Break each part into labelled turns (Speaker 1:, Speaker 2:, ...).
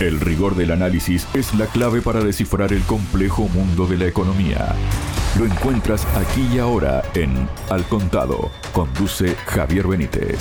Speaker 1: El rigor del análisis es la clave para descifrar el complejo mundo de la economía. Lo encuentras aquí y ahora en Al Contado. Conduce Javier Benítez.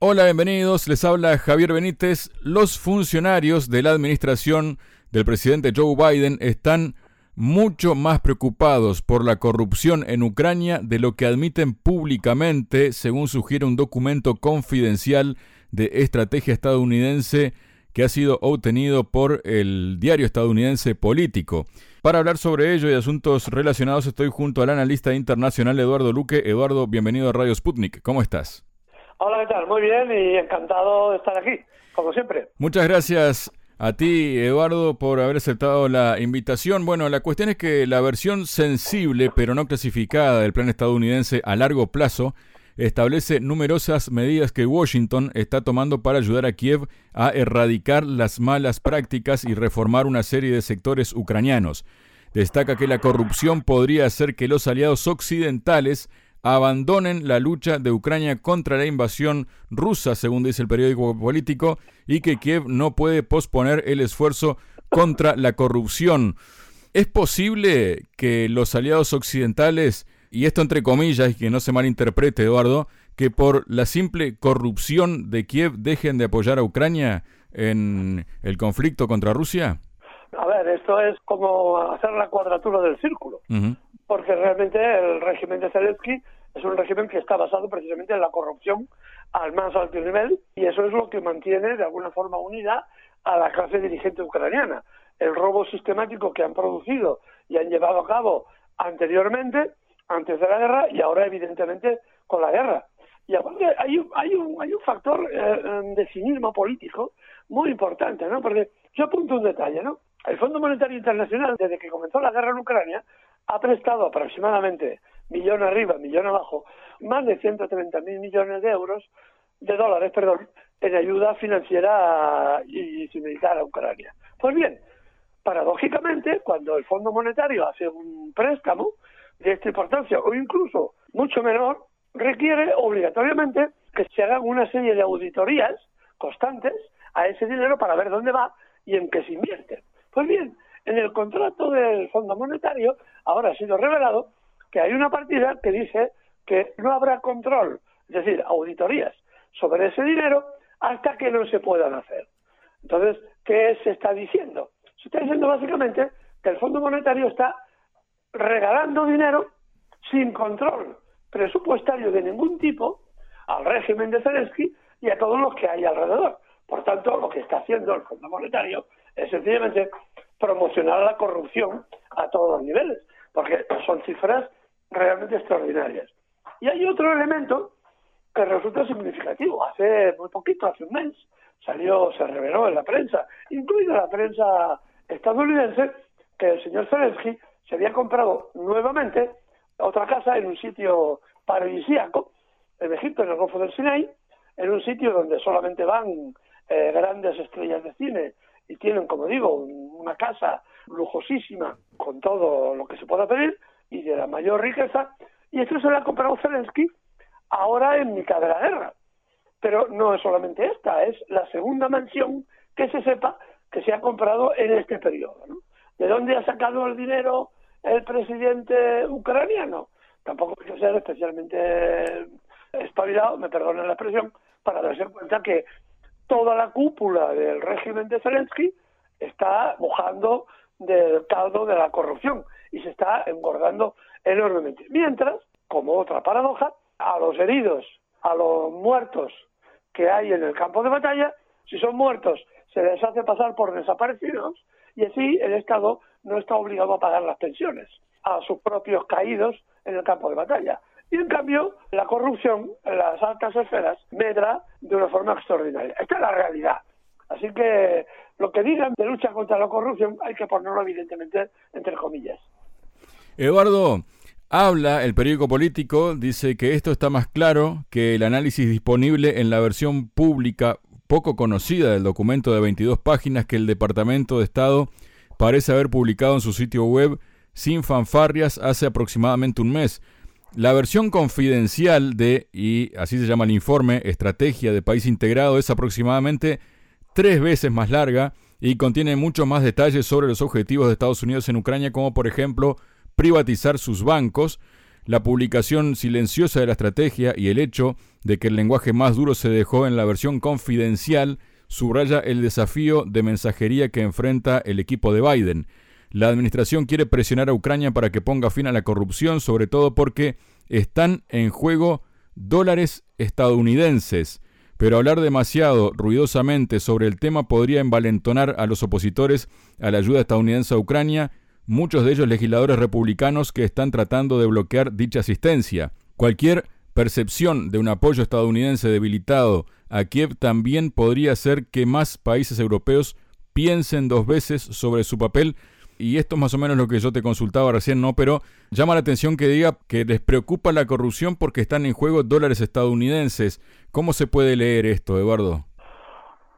Speaker 2: Hola, bienvenidos. Les habla Javier Benítez. Los funcionarios de la administración del presidente Joe Biden están mucho más preocupados por la corrupción en Ucrania de lo que admiten públicamente, según sugiere un documento confidencial de estrategia estadounidense que ha sido obtenido por el diario estadounidense Político. Para hablar sobre ello y asuntos relacionados estoy junto al analista internacional Eduardo Luque. Eduardo, bienvenido a Radio Sputnik. ¿Cómo estás?
Speaker 3: Hola, ¿qué tal? Muy bien y encantado de estar aquí, como siempre.
Speaker 2: Muchas gracias a ti, Eduardo, por haber aceptado la invitación. Bueno, la cuestión es que la versión sensible pero no clasificada del plan estadounidense a largo plazo establece numerosas medidas que Washington está tomando para ayudar a Kiev a erradicar las malas prácticas y reformar una serie de sectores ucranianos. Destaca que la corrupción podría hacer que los aliados occidentales abandonen la lucha de Ucrania contra la invasión rusa, según dice el periódico político, y que Kiev no puede posponer el esfuerzo contra la corrupción. ¿Es posible que los aliados occidentales y esto entre comillas, y que no se malinterprete, Eduardo, que por la simple corrupción de Kiev dejen de apoyar a Ucrania en el conflicto contra Rusia?
Speaker 3: A ver, esto es como hacer la cuadratura del círculo, porque realmente el régimen de Zelensky es un régimen que está basado precisamente en la corrupción al más alto nivel y eso es lo que mantiene de alguna forma unida a la clase dirigente ucraniana. El robo sistemático que han producido y han llevado a cabo anteriormente antes de la guerra y ahora evidentemente con la guerra. Y aparte hay, hay, un, hay un factor eh, em, de cinismo político muy importante, ¿no? Porque yo apunto un detalle, ¿no? El Fondo Monetario Internacional, desde que comenzó la guerra en Ucrania, ha prestado aproximadamente, millón arriba, millón abajo, más de 130 mil millones de euros, de dólares, perdón, en ayuda financiera y, y militar a Ucrania. Pues bien, paradójicamente, cuando el Fondo Monetario hace un préstamo, de esta importancia o incluso mucho menor, requiere obligatoriamente que se hagan una serie de auditorías constantes a ese dinero para ver dónde va y en qué se invierte. Pues bien, en el contrato del Fondo Monetario ahora ha sido revelado que hay una partida que dice que no habrá control, es decir, auditorías sobre ese dinero hasta que no se puedan hacer. Entonces, ¿qué se está diciendo? Se está diciendo básicamente que el Fondo Monetario está regalando dinero sin control presupuestario de ningún tipo al régimen de Zelensky y a todos los que hay alrededor. Por tanto, lo que está haciendo el Fondo Monetario es sencillamente promocionar la corrupción a todos los niveles, porque son cifras realmente extraordinarias. Y hay otro elemento que resulta significativo. Hace muy poquito, hace un mes, salió, se reveló en la prensa, incluida la prensa estadounidense, que el señor Zelensky se había comprado nuevamente otra casa en un sitio paradisíaco, en Egipto, en el Golfo del Sinai, en un sitio donde solamente van eh, grandes estrellas de cine y tienen, como digo, una casa lujosísima con todo lo que se pueda pedir y de la mayor riqueza, y esto se lo ha comprado Zelensky ahora en mitad de la guerra. Pero no es solamente esta, es la segunda mansión que se sepa que se ha comprado en este periodo. ¿De dónde ha sacado el dinero el presidente ucraniano. Tampoco que ser especialmente espabilado, me perdonen la expresión, para darse cuenta que toda la cúpula del régimen de Zelensky está mojando del caldo de la corrupción y se está engordando enormemente. Mientras, como otra paradoja, a los heridos, a los muertos que hay en el campo de batalla, si son muertos, se les hace pasar por desaparecidos y así el Estado no está obligado a pagar las pensiones a sus propios caídos en el campo de batalla. Y en cambio, la corrupción en las altas esferas medra de una forma extraordinaria. Esta es la realidad. Así que lo que digan de lucha contra la corrupción hay que ponerlo evidentemente entre comillas.
Speaker 2: Eduardo, habla el periódico político, dice que esto está más claro que el análisis disponible en la versión pública poco conocida del documento de 22 páginas que el Departamento de Estado parece haber publicado en su sitio web sin fanfarrias hace aproximadamente un mes. La versión confidencial de, y así se llama el informe, Estrategia de País Integrado, es aproximadamente tres veces más larga y contiene muchos más detalles sobre los objetivos de Estados Unidos en Ucrania, como por ejemplo privatizar sus bancos, la publicación silenciosa de la estrategia y el hecho de que el lenguaje más duro se dejó en la versión confidencial subraya el desafío de mensajería que enfrenta el equipo de Biden. La administración quiere presionar a Ucrania para que ponga fin a la corrupción, sobre todo porque están en juego dólares estadounidenses. Pero hablar demasiado ruidosamente sobre el tema podría envalentonar a los opositores a la ayuda estadounidense a Ucrania, muchos de ellos legisladores republicanos que están tratando de bloquear dicha asistencia. Cualquier percepción de un apoyo estadounidense debilitado a Kiev también podría hacer que más países europeos piensen dos veces sobre su papel y esto es más o menos lo que yo te consultaba recién, ¿no? Pero llama la atención que diga que les preocupa la corrupción porque están en juego dólares estadounidenses. ¿Cómo se puede leer esto, Eduardo?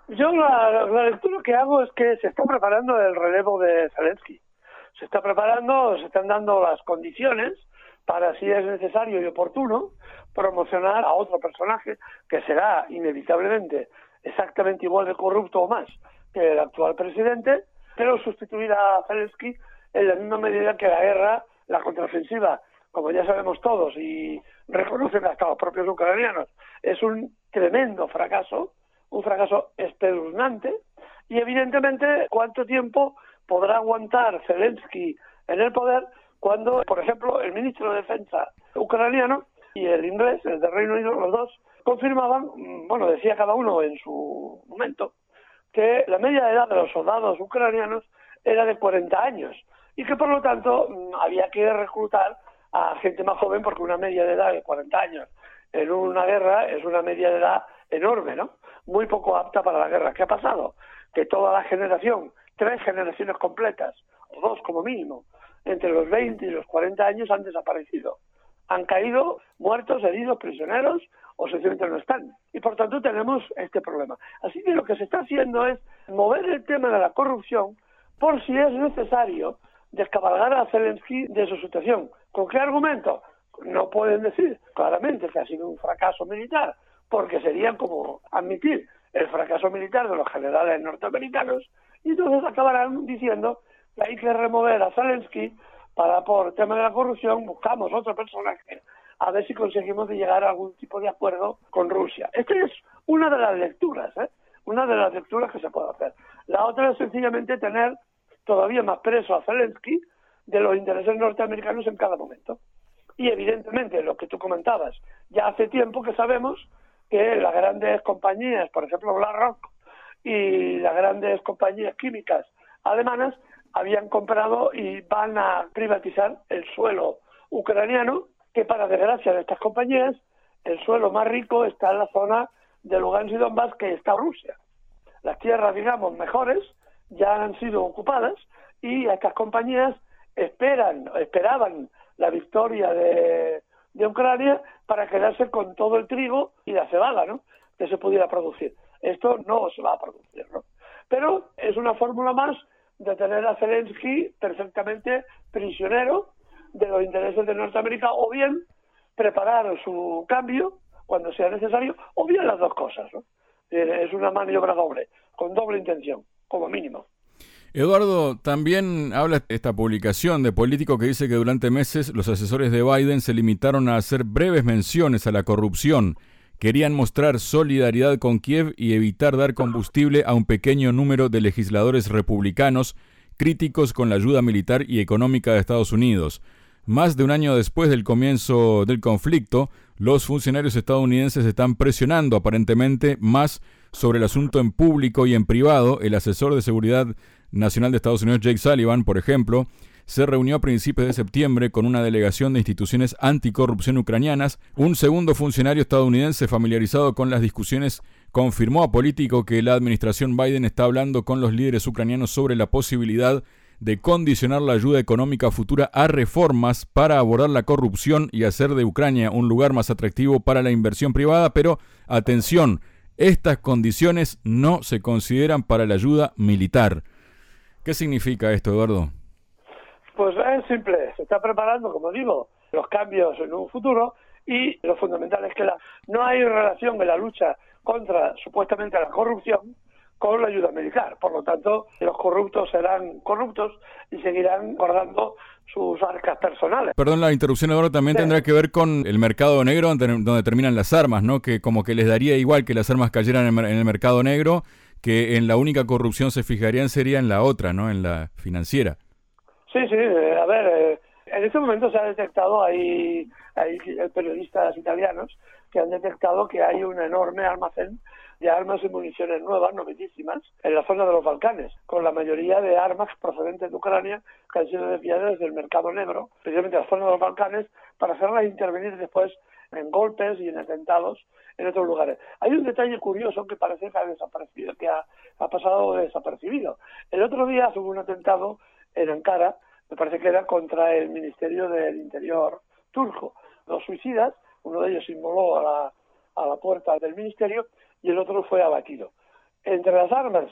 Speaker 3: Yo la, lectura que hago es que se está preparando el relevo de Zelensky. Se está preparando, se están dando las condiciones para, si es necesario y oportuno, promocionar a otro personaje que será inevitablemente exactamente igual de corrupto o más que el actual presidente, pero sustituir a Zelensky en la misma medida que la guerra, la contraofensiva, como ya sabemos todos y reconocen hasta los propios ucranianos, es un tremendo fracaso, un fracaso espeluznante, y evidentemente cuánto tiempo podrá aguantar Zelensky en el poder cuando, por ejemplo, el ministro de Defensa ucraniano y el inglés, el de Reino Unido, los dos, confirmaban, bueno, decía cada uno en su momento, que la media edad de los soldados ucranianos era de 40 años y que por lo tanto mm, había que reclutar a gente más joven porque una media de edad de 40 años en una guerra es una media de edad enorme, ¿no? Muy poco apta para la guerra. ¿Qué ha pasado? Que toda la generación, tres generaciones completas, o dos como mínimo, entre los 20 y los 40 años han desaparecido. Han caído muertos, heridos, prisioneros o sencillamente no están. Y por tanto tenemos este problema. Así que lo que se está haciendo es mover el tema de la corrupción por si es necesario descabalgar a Zelensky de su situación. ¿Con qué argumento? No pueden decir claramente que ha sido un fracaso militar, porque sería como admitir el fracaso militar de los generales norteamericanos, y entonces acabarán diciendo que hay que remover a Zelensky para, por tema de la corrupción, buscamos otro personaje a ver si conseguimos llegar a algún tipo de acuerdo con Rusia. Esta es una de las lecturas, ¿eh? una de las lecturas que se puede hacer. La otra es sencillamente tener todavía más preso a Zelensky de los intereses norteamericanos en cada momento. Y evidentemente, lo que tú comentabas, ya hace tiempo que sabemos que las grandes compañías, por ejemplo BlackRock y las grandes compañías químicas alemanas, habían comprado y van a privatizar el suelo ucraniano que para desgracia de estas compañías, el suelo más rico está en la zona de Lugansk y Donbass, que está Rusia. Las tierras, digamos, mejores ya han sido ocupadas y estas compañías esperan, esperaban la victoria de, de Ucrania para quedarse con todo el trigo y la cebada, ¿no? Que se pudiera producir. Esto no se va a producir, ¿no? Pero es una fórmula más de tener a Zelensky perfectamente prisionero de los intereses de Norteamérica o bien preparar su cambio cuando sea necesario o bien las dos cosas. ¿no? Es una maniobra doble, con doble intención, como mínimo.
Speaker 2: Eduardo, también habla esta publicación de Político que dice que durante meses los asesores de Biden se limitaron a hacer breves menciones a la corrupción. Querían mostrar solidaridad con Kiev y evitar dar combustible a un pequeño número de legisladores republicanos críticos con la ayuda militar y económica de Estados Unidos. Más de un año después del comienzo del conflicto, los funcionarios estadounidenses están presionando aparentemente más sobre el asunto en público y en privado. El asesor de seguridad nacional de Estados Unidos, Jake Sullivan, por ejemplo, se reunió a principios de septiembre con una delegación de instituciones anticorrupción ucranianas. Un segundo funcionario estadounidense familiarizado con las discusiones confirmó a Político que la administración Biden está hablando con los líderes ucranianos sobre la posibilidad de condicionar la ayuda económica futura a reformas para abordar la corrupción y hacer de Ucrania un lugar más atractivo para la inversión privada, pero atención, estas condiciones no se consideran para la ayuda militar. ¿Qué significa esto, Eduardo?
Speaker 3: Pues es simple, se está preparando, como digo, los cambios en un futuro y lo fundamental es que la, no hay relación en la lucha contra supuestamente la corrupción con la ayuda militar. Por lo tanto, los corruptos serán corruptos y seguirán guardando sus arcas personales.
Speaker 2: Perdón la interrupción, Eduardo, también tendrá que ver con el mercado negro donde, terminan las armas, ¿no? Que como que les daría igual que las armas cayeran en, el mercado negro, que en la única corrupción se fijarían sería en la otra, ¿no? En la financiera.
Speaker 3: Sí, sí, eh, a ver, eh, en este momento se ha detectado, hay, hay periodistas italianos que han detectado que hay un enorme almacén de armas y municiones nuevas, novísimas, en la zona de los Balcanes, con la mayoría de armas procedentes de Ucrania que han sido desviadas desde el mercado negro, especialmente la zona de los Balcanes, para hacerlas intervenir después en golpes y en atentados en otros lugares. Hay un detalle curioso que parece que ha desaparecido, que ha, ha pasado desapercibido. El otro día hubo un atentado en Ankara, me parece que era contra el Ministerio del Interior turco. Los suicidas, uno de ellos inmoló a la, a la puerta del ministerio y el otro fue abatido. Entre las armas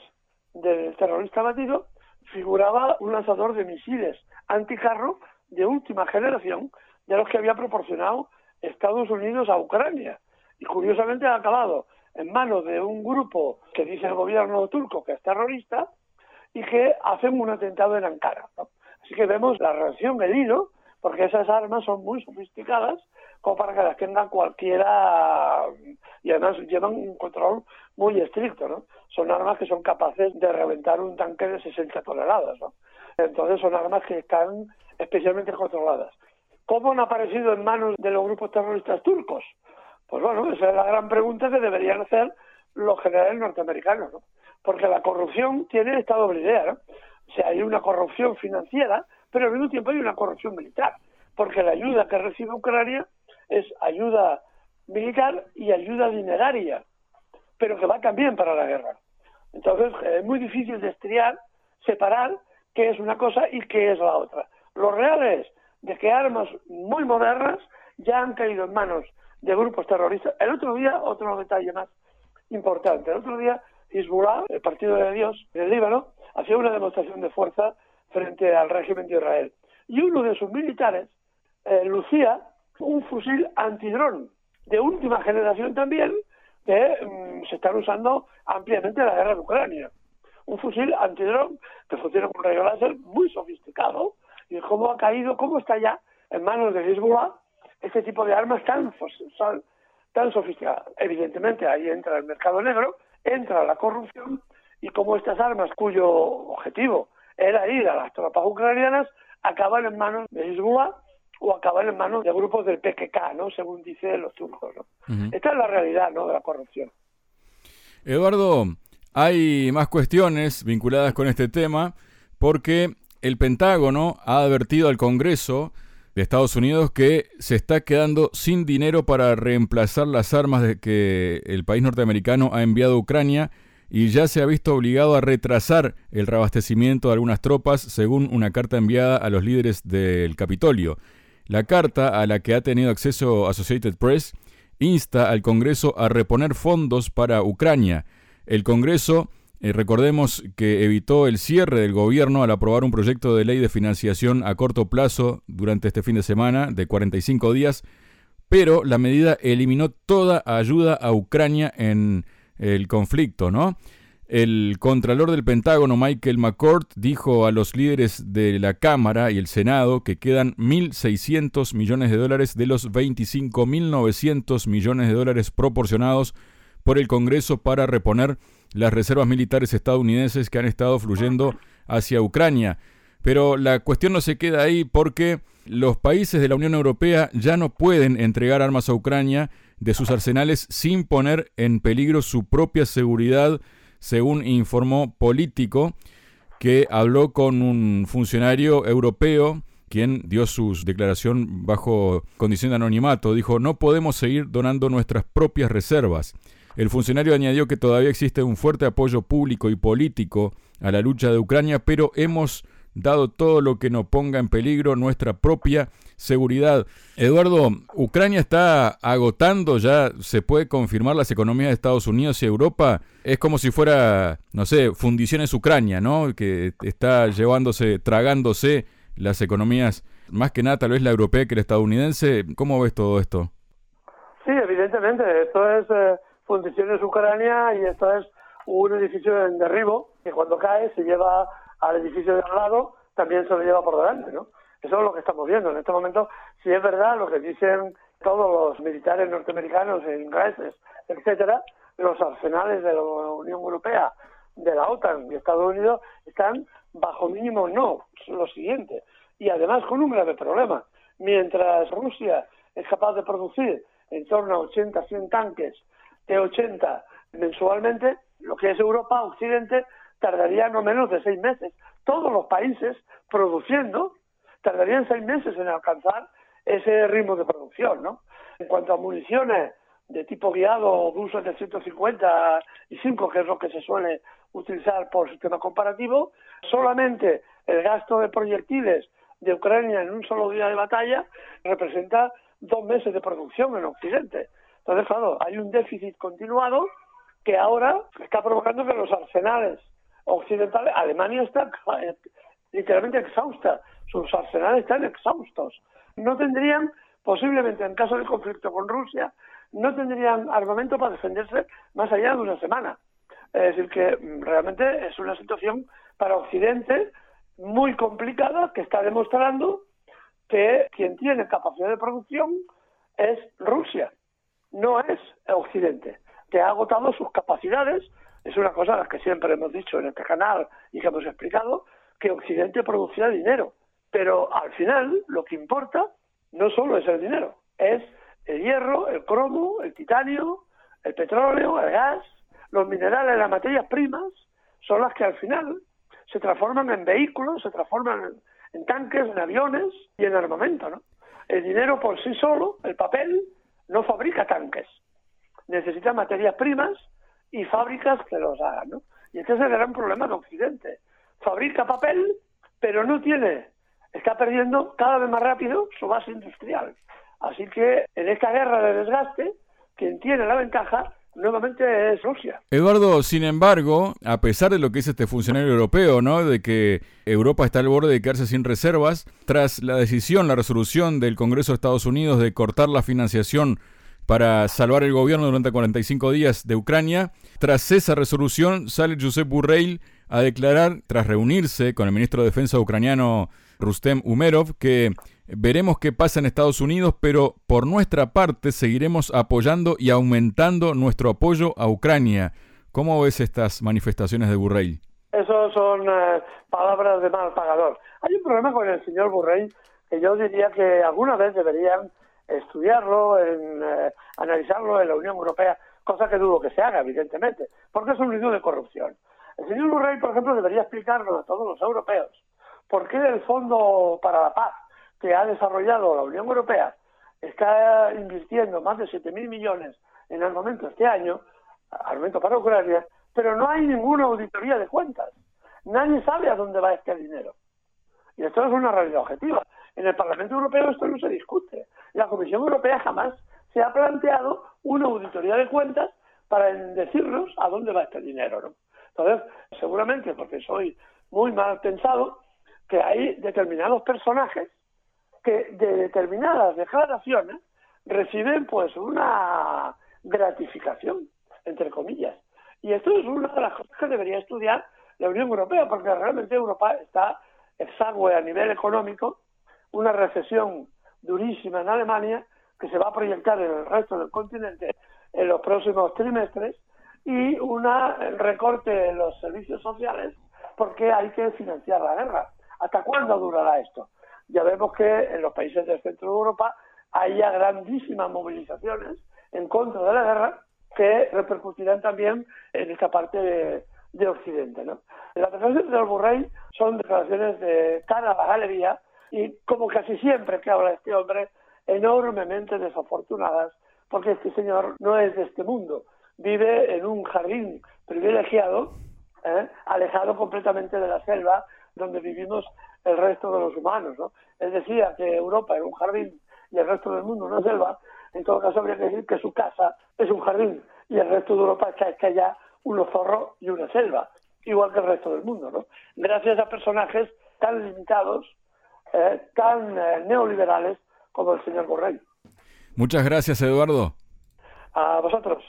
Speaker 3: del terrorista abatido figuraba un lanzador de misiles anticarro de última generación de los que había proporcionado Estados Unidos a Ucrania. Y curiosamente ha acabado en manos de un grupo que dice el gobierno turco que es terrorista y que hacen un atentado en Ankara. Así que vemos la reacción, el hilo, porque esas armas son muy sofisticadas como para que las tenga cualquiera y además llevan un control muy estricto, ¿no? Son armas que son capaces de reventar un tanque de 60 toneladas, ¿no? Entonces son armas que están especialmente controladas. ¿Cómo han aparecido en manos de los grupos terroristas turcos? Pues bueno, esa es la gran pregunta que deberían hacer los generales norteamericanos, ¿no? Porque la corrupción tiene esta doble idea. O sea, hay una corrupción financiera, pero al mismo tiempo hay una corrupción militar, porque la ayuda que recibe Ucrania es ayuda militar y ayuda dineraria, pero que va también para la guerra. Entonces es muy difícil de estriar, separar qué es una cosa y qué es la otra. Lo real es de que armas muy modernas ya han caído en manos de grupos terroristas. El otro día, otro detalle más importante, el otro día Hezbollah, el Partido de Dios del Líbano, hacía una demostración de fuerza frente al régimen de Israel. Y uno de sus militares eh, lucía un fusil antidrón de última generación también que mm, se están usando ampliamente en la guerra de Ucrania. Un fusil antidrón que funciona con rayo láser muy sofisticado y cómo ha caído, cómo está ya en manos de Hezbollah este tipo de armas tan, tan sofisticadas. Evidentemente ahí entra el mercado negro, entra la corrupción y cómo estas armas cuyo objetivo era ir a las tropas ucranianas acaban en manos de Hezbollah o acabar en manos de grupos del PKK, ¿no? Según dicen los turcos, ¿no? Esta es la realidad, ¿no? De la corrupción.
Speaker 2: Eduardo, hay más cuestiones vinculadas con este tema porque el Pentágono ha advertido al Congreso de Estados Unidos que se está quedando sin dinero para reemplazar las armas de que el país norteamericano ha enviado a Ucrania y ya se ha visto obligado a retrasar el reabastecimiento de algunas tropas según una carta enviada a los líderes del Capitolio. La carta a la que ha tenido acceso Associated Press insta al Congreso a reponer fondos para Ucrania. El Congreso, eh, recordemos que evitó el cierre del gobierno al aprobar un proyecto de ley de financiación a corto plazo durante este fin de semana de 45 días, pero la medida eliminó toda ayuda a Ucrania en el conflicto, ¿no? El contralor del Pentágono, Michael McCord, dijo a los líderes de la Cámara y el Senado que quedan 1.600 millones de dólares de los 25.900 millones de dólares proporcionados por el Congreso para reponer las reservas militares estadounidenses que han estado fluyendo hacia Ucrania. Pero la cuestión no se queda ahí porque los países de la Unión Europea ya no pueden entregar armas a Ucrania de sus arsenales sin poner en peligro su propia seguridad según informó Político, que habló con un funcionario europeo quien dio su declaración bajo condición de anonimato. Dijo, no podemos seguir donando nuestras propias reservas. El funcionario añadió que todavía existe un fuerte apoyo público y político a la lucha de Ucrania, pero hemos dado todo lo que no ponga en peligro nuestra propia seguridad. Eduardo, Ucrania está agotando ya, se puede confirmar las economías de Estados Unidos y Europa. Es como si fuera, no sé, fundiciones Ucrania, ¿no? Que está llevándose, tragándose las economías, más que nada tal vez la europea que la estadounidense. ¿Cómo ves todo esto?
Speaker 3: Sí, evidentemente, esto es eh, fundiciones Ucrania y esto es un edificio en derribo que cuando cae se lleva al edificio de al lado, también se lo lleva por delante, ¿no? Eso es lo que estamos viendo en este momento. Si es verdad lo que dicen todos los militares norteamericanos e ingleses, etcétera, los arsenales de la Unión Europea, de la OTAN y Estados Unidos están bajo mínimo no, lo siguiente. Y además con un grave problema. Mientras Rusia es capaz de producir en torno a 80, 100 tanques T-80 mensualmente, lo que es Europa, Occidente, tardaría no menos de seis meses. Todos los países produciendo tardarían seis meses en alcanzar ese ritmo de producción, ¿no? En cuanto a municiones de tipo guiado de uso de 155, que es lo que se suele utilizar por sistema comparativo, solamente el gasto de proyectiles de Ucrania en un solo día de batalla representa dos meses de producción en Occidente. Entonces, claro, hay un déficit continuado que ahora está provocando que los arsenales occidentales, Alemania está eh, literalmente exhausta, sus arsenales están exhaustos. No tendrían, posiblemente en caso de conflicto con Rusia, no tendrían armamento para defenderse más allá de una semana. Es decir, que mm, realmente es una situación para Occidente muy complicada que está demostrando que quien tiene capacidad de producción es Rusia, no es Occidente, que ha agotado sus capacidades. Es una cosa que siempre hemos dicho en este canal y que hemos explicado, que Occidente producía dinero. Pero al final lo que importa no solo es el dinero, es el hierro, el cromo, el titanio, el petróleo, el gas, los minerales, las materias primas, son las que al final se transforman en vehículos, se transforman en, tanques, en aviones y en armamento, ¿no? El dinero por sí solo, el papel, no fabrica tanques. Necesita materias primas y fábricas que los hagan, ¿no? Y este es el gran problema de Occidente. Fabrica papel, pero no tiene, está perdiendo cada vez más rápido su base industrial. Así que en esta guerra de desgaste, quien tiene la ventaja nuevamente es Rusia.
Speaker 2: Eduardo, sin embargo, a pesar de lo que dice este funcionario europeo, ¿no? De que Europa está al borde de quedarse sin reservas, tras la decisión, la resolución del Congreso de Estados Unidos de cortar la financiación para salvar el gobierno durante 45 días de Ucrania, tras esa resolución sale Josep Burrell a declarar, tras reunirse con el ministro de Defensa ucraniano Rustem Umerov, que Veremos qué pasa en Estados Unidos, pero por nuestra parte seguiremos apoyando y aumentando nuestro apoyo a Ucrania. ¿Cómo ves estas manifestaciones de Burrell?
Speaker 3: Eso son eh, palabras de mal pagador. Hay un problema con el señor Burrell que yo diría que alguna vez deberían estudiarlo, eh, analizarlo en la Unión Europea, cosa que dudo que se haga, evidentemente, porque es un lío de corrupción. El señor Burrell, por ejemplo, debería explicarnos a todos los europeos por qué el Fondo para la Paz, que ha desarrollado la Unión Europea está invirtiendo más de 7.000 millones en armamento este año, armamento para Ucrania, pero no hay ninguna auditoría de cuentas. Nadie sabe a dónde va este dinero. Y esto es una realidad objetiva. En el Parlamento Europeo esto no se discute. La Comisión Europea jamás se ha planteado una auditoría de cuentas para decirnos a dónde va este dinero. ¿no? Entonces, seguramente, porque soy muy mal pensado, que hay determinados personajes que de determinadas declaraciones reciben pues una gratificación, entre comillas. Y esto es una de las cosas que debería estudiar la Unión Europea, porque realmente Europa está exangüe a nivel económico, una recesión durísima en Alemania que se va a proyectar en el resto del continente en los próximos trimestres y un recorte en los servicios sociales porque hay que financiar la guerra. ¿Hasta cuándo durará esto? Ya vemos que en los países del centro de Europa hay ya grandísimas movilizaciones en contra de la guerra que repercutirán también en esta parte de, Occidente. ¿no? Las declaraciones del Borrell son declaraciones de cara a la galería y, como casi siempre que habla este hombre, enormemente desafortunadas, porque este señor no es de este mundo, vive en un jardín privilegiado, ¿eh? alejado completamente de la selva donde vivimos el resto de los humanos. ¿no? Él decía que Europa era un jardín y el resto del mundo una selva, en todo caso habría que decir que su casa es un jardín y el resto de Europa es que haya unos zorros y una selva, igual que el resto del mundo. ¿no? Gracias a personajes tan limitados, eh, tan eh, neoliberales como el señor Borrell.
Speaker 2: Muchas gracias, Eduardo.
Speaker 3: A vosotros.